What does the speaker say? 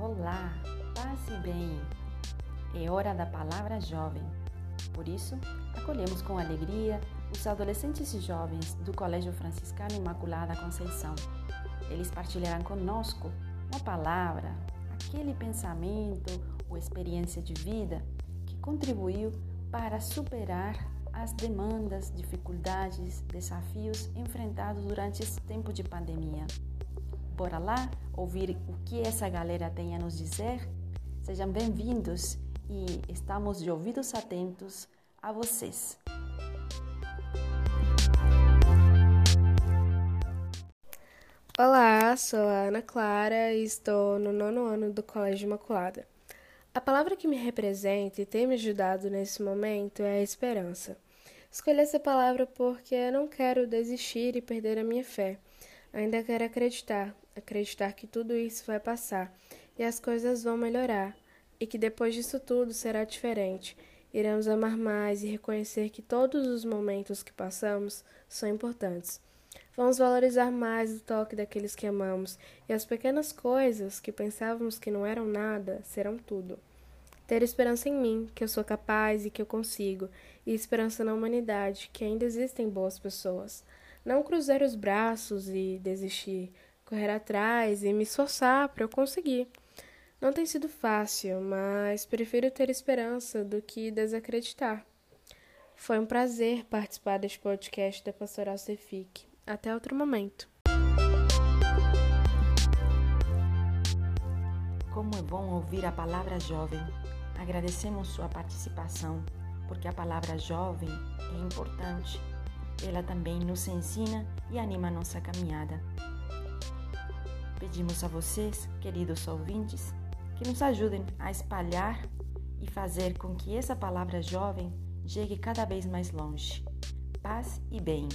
Olá, paz e bem. É hora da palavra jovem. Por isso, acolhemos com alegria os adolescentes e jovens do Colégio Franciscano Imaculada Conceição. Eles partilharão conosco uma palavra, aquele pensamento ou experiência de vida que contribuiu para superar as demandas, dificuldades, desafios enfrentados durante esse tempo de pandemia. Bora lá ouvir o que essa galera tem a nos dizer? Sejam bem-vindos e estamos de ouvidos atentos a vocês. Olá, sou a Ana Clara e estou no nono ano do Colégio Imaculada. A palavra que me representa e tem me ajudado nesse momento é a esperança. Escolhi essa palavra porque não quero desistir e perder a minha fé. Ainda quero acreditar, acreditar que tudo isso vai passar e as coisas vão melhorar, e que depois disso tudo será diferente. Iremos amar mais e reconhecer que todos os momentos que passamos são importantes. Vamos valorizar mais o toque daqueles que amamos, e as pequenas coisas que pensávamos que não eram nada serão tudo. Ter esperança em mim, que eu sou capaz e que eu consigo, e esperança na humanidade, que ainda existem boas pessoas. Não cruzar os braços e desistir, correr atrás e me esforçar para eu conseguir. Não tem sido fácil, mas prefiro ter esperança do que desacreditar. Foi um prazer participar deste podcast da Pastoral Cefic. Até outro momento. Como é bom ouvir a palavra jovem. Agradecemos sua participação, porque a palavra jovem é importante. Ela também nos ensina e anima a nossa caminhada. Pedimos a vocês, queridos ouvintes, que nos ajudem a espalhar e fazer com que essa palavra jovem chegue cada vez mais longe. Paz e bem.